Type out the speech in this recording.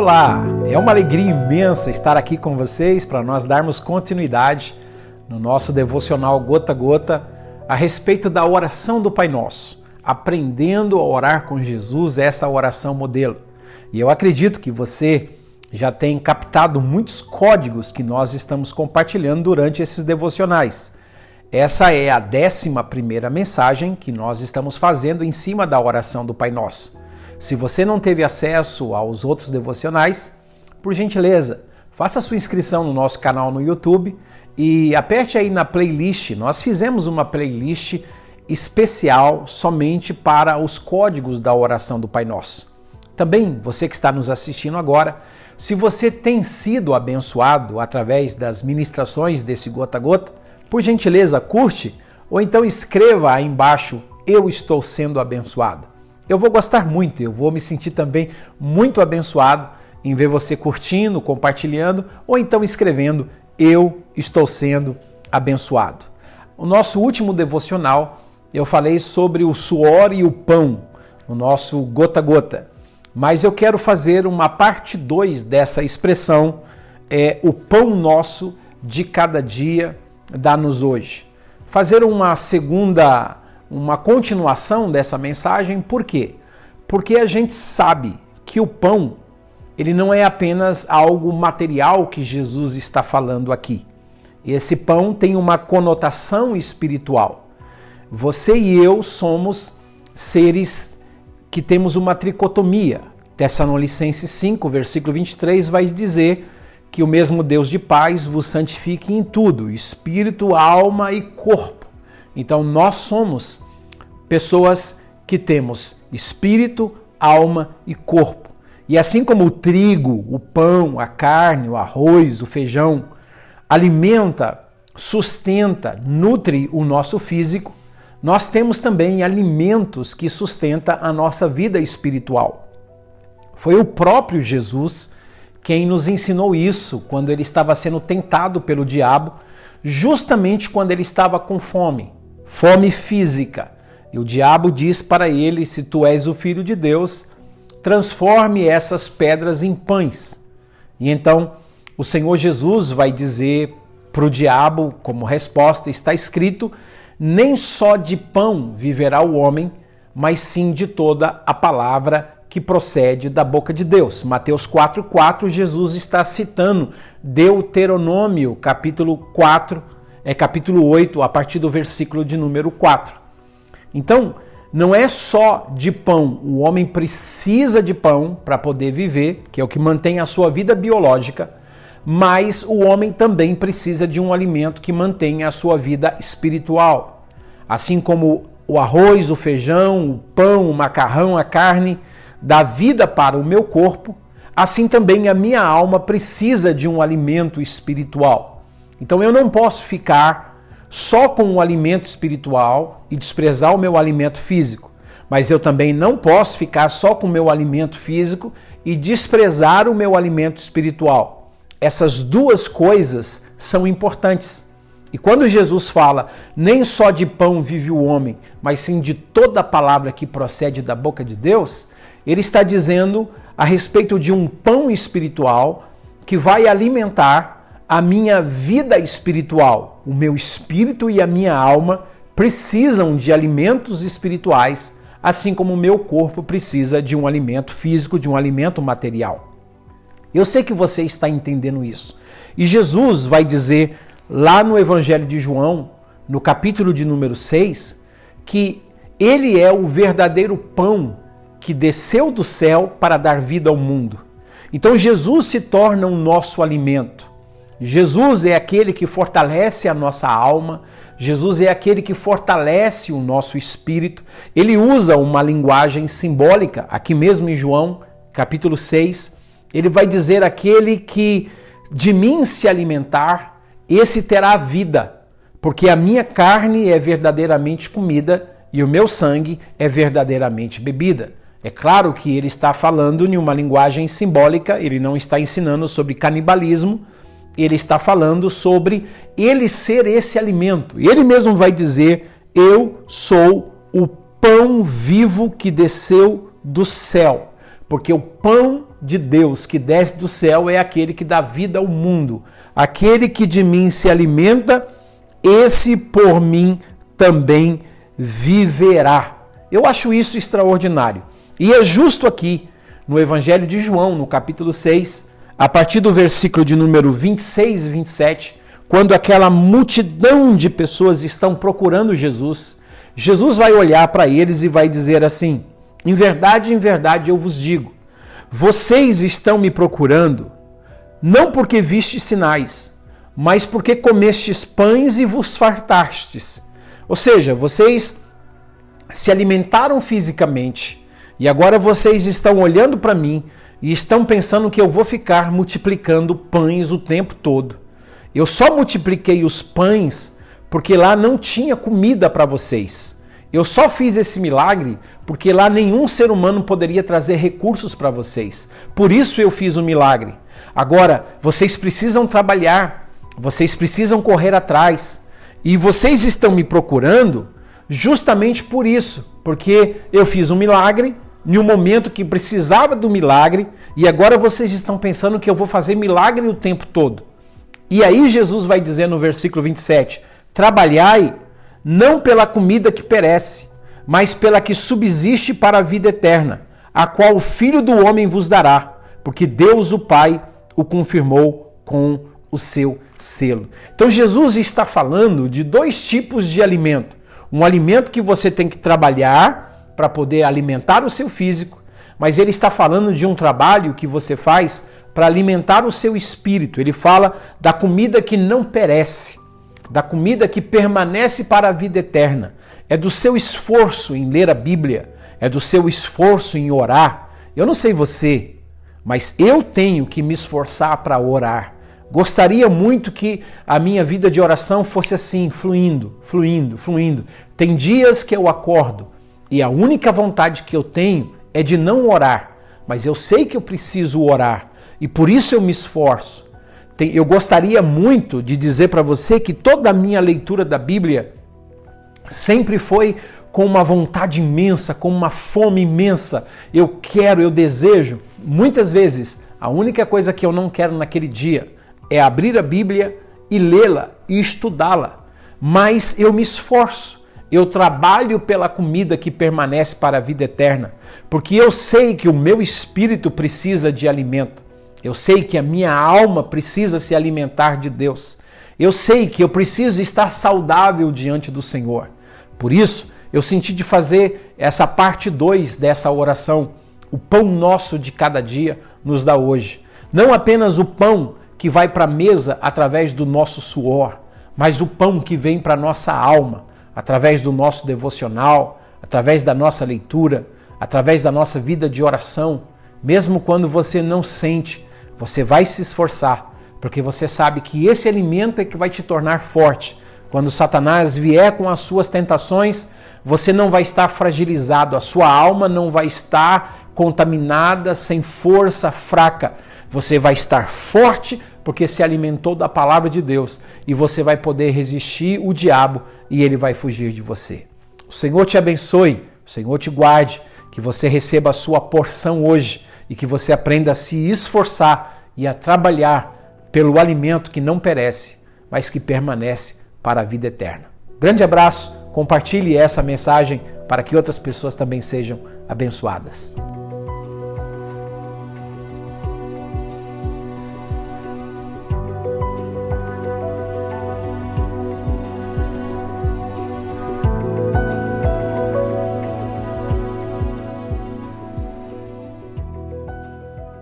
Olá, é uma alegria imensa estar aqui com vocês para nós darmos continuidade no nosso devocional Gota a Gota a respeito da oração do Pai Nosso, aprendendo a orar com Jesus, essa oração modelo. E eu acredito que você já tem captado muitos códigos que nós estamos compartilhando durante esses devocionais. Essa é a décima primeira mensagem que nós estamos fazendo em cima da oração do Pai Nosso. Se você não teve acesso aos outros devocionais, por gentileza, faça sua inscrição no nosso canal no YouTube e aperte aí na playlist. Nós fizemos uma playlist especial somente para os códigos da oração do Pai Nosso. Também, você que está nos assistindo agora, se você tem sido abençoado através das ministrações desse gota a gota, por gentileza, curte ou então escreva aí embaixo: Eu estou sendo abençoado eu vou gostar muito, eu vou me sentir também muito abençoado em ver você curtindo, compartilhando ou então escrevendo eu estou sendo abençoado. O nosso último devocional eu falei sobre o suor e o pão, o nosso gota gota. Mas eu quero fazer uma parte 2 dessa expressão, é o pão nosso de cada dia dá-nos hoje. Fazer uma segunda uma continuação dessa mensagem, por quê? Porque a gente sabe que o pão, ele não é apenas algo material que Jesus está falando aqui. Esse pão tem uma conotação espiritual. Você e eu somos seres que temos uma tricotomia. Tessalonicenses 5, versículo 23 vai dizer que o mesmo Deus de paz vos santifique em tudo, espírito, alma e corpo então nós somos pessoas que temos espírito, alma e corpo. E assim como o trigo, o pão, a carne, o arroz, o feijão alimenta, sustenta, nutre o nosso físico, nós temos também alimentos que sustenta a nossa vida espiritual. Foi o próprio Jesus quem nos ensinou isso quando ele estava sendo tentado pelo diabo, justamente quando ele estava com fome fome física. E o diabo diz para ele: Se tu és o filho de Deus, transforme essas pedras em pães. E então o Senhor Jesus vai dizer para o diabo, como resposta, está escrito: Nem só de pão viverá o homem, mas sim de toda a palavra que procede da boca de Deus. Mateus 4:4, Jesus está citando Deuteronômio, capítulo 4, é capítulo 8, a partir do versículo de número 4. Então, não é só de pão, o homem precisa de pão para poder viver, que é o que mantém a sua vida biológica, mas o homem também precisa de um alimento que mantenha a sua vida espiritual. Assim como o arroz, o feijão, o pão, o macarrão, a carne dá vida para o meu corpo, assim também a minha alma precisa de um alimento espiritual. Então eu não posso ficar só com o alimento espiritual e desprezar o meu alimento físico. Mas eu também não posso ficar só com o meu alimento físico e desprezar o meu alimento espiritual. Essas duas coisas são importantes. E quando Jesus fala, nem só de pão vive o homem, mas sim de toda palavra que procede da boca de Deus, ele está dizendo a respeito de um pão espiritual que vai alimentar a minha vida espiritual, o meu espírito e a minha alma precisam de alimentos espirituais, assim como o meu corpo precisa de um alimento físico, de um alimento material. Eu sei que você está entendendo isso. E Jesus vai dizer lá no Evangelho de João, no capítulo de número 6, que ele é o verdadeiro pão que desceu do céu para dar vida ao mundo. Então Jesus se torna o nosso alimento. Jesus é aquele que fortalece a nossa alma, Jesus é aquele que fortalece o nosso espírito. Ele usa uma linguagem simbólica, aqui mesmo em João, capítulo 6, ele vai dizer: aquele que de mim se alimentar, esse terá vida, porque a minha carne é verdadeiramente comida e o meu sangue é verdadeiramente bebida. É claro que ele está falando em uma linguagem simbólica, ele não está ensinando sobre canibalismo, ele está falando sobre ele ser esse alimento. Ele mesmo vai dizer: Eu sou o pão vivo que desceu do céu. Porque o pão de Deus que desce do céu é aquele que dá vida ao mundo. Aquele que de mim se alimenta, esse por mim também viverá. Eu acho isso extraordinário. E é justo aqui, no Evangelho de João, no capítulo 6, a partir do versículo de número 26 e 27, quando aquela multidão de pessoas estão procurando Jesus, Jesus vai olhar para eles e vai dizer assim: Em verdade, em verdade eu vos digo, vocês estão me procurando não porque vistes sinais, mas porque comestes pães e vos fartastes. Ou seja, vocês se alimentaram fisicamente e agora vocês estão olhando para mim e estão pensando que eu vou ficar multiplicando pães o tempo todo. Eu só multipliquei os pães porque lá não tinha comida para vocês. Eu só fiz esse milagre porque lá nenhum ser humano poderia trazer recursos para vocês. Por isso eu fiz o milagre. Agora, vocês precisam trabalhar, vocês precisam correr atrás. E vocês estão me procurando justamente por isso, porque eu fiz um milagre em um momento que precisava do milagre e agora vocês estão pensando que eu vou fazer milagre o tempo todo. E aí Jesus vai dizer no versículo 27: Trabalhai não pela comida que perece, mas pela que subsiste para a vida eterna, a qual o Filho do Homem vos dará, porque Deus o Pai o confirmou com o seu selo. Então Jesus está falando de dois tipos de alimento: um alimento que você tem que trabalhar para poder alimentar o seu físico, mas ele está falando de um trabalho que você faz para alimentar o seu espírito. Ele fala da comida que não perece, da comida que permanece para a vida eterna. É do seu esforço em ler a Bíblia, é do seu esforço em orar. Eu não sei você, mas eu tenho que me esforçar para orar. Gostaria muito que a minha vida de oração fosse assim, fluindo, fluindo, fluindo. Tem dias que eu acordo e a única vontade que eu tenho é de não orar, mas eu sei que eu preciso orar e por isso eu me esforço. Eu gostaria muito de dizer para você que toda a minha leitura da Bíblia sempre foi com uma vontade imensa, com uma fome imensa. Eu quero, eu desejo. Muitas vezes, a única coisa que eu não quero naquele dia é abrir a Bíblia e lê-la e estudá-la. Mas eu me esforço. Eu trabalho pela comida que permanece para a vida eterna, porque eu sei que o meu espírito precisa de alimento. Eu sei que a minha alma precisa se alimentar de Deus. Eu sei que eu preciso estar saudável diante do Senhor. Por isso, eu senti de fazer essa parte 2 dessa oração. O pão nosso de cada dia nos dá hoje. Não apenas o pão que vai para a mesa através do nosso suor, mas o pão que vem para a nossa alma, através do nosso devocional, através da nossa leitura, através da nossa vida de oração. Mesmo quando você não sente, você vai se esforçar, porque você sabe que esse alimento é que vai te tornar forte. Quando Satanás vier com as suas tentações, você não vai estar fragilizado, a sua alma não vai estar contaminada, sem força, fraca. Você vai estar forte porque se alimentou da palavra de Deus e você vai poder resistir o diabo e ele vai fugir de você. O Senhor te abençoe, o Senhor te guarde, que você receba a sua porção hoje e que você aprenda a se esforçar e a trabalhar pelo alimento que não perece, mas que permanece para a vida eterna. Grande abraço, compartilhe essa mensagem para que outras pessoas também sejam abençoadas.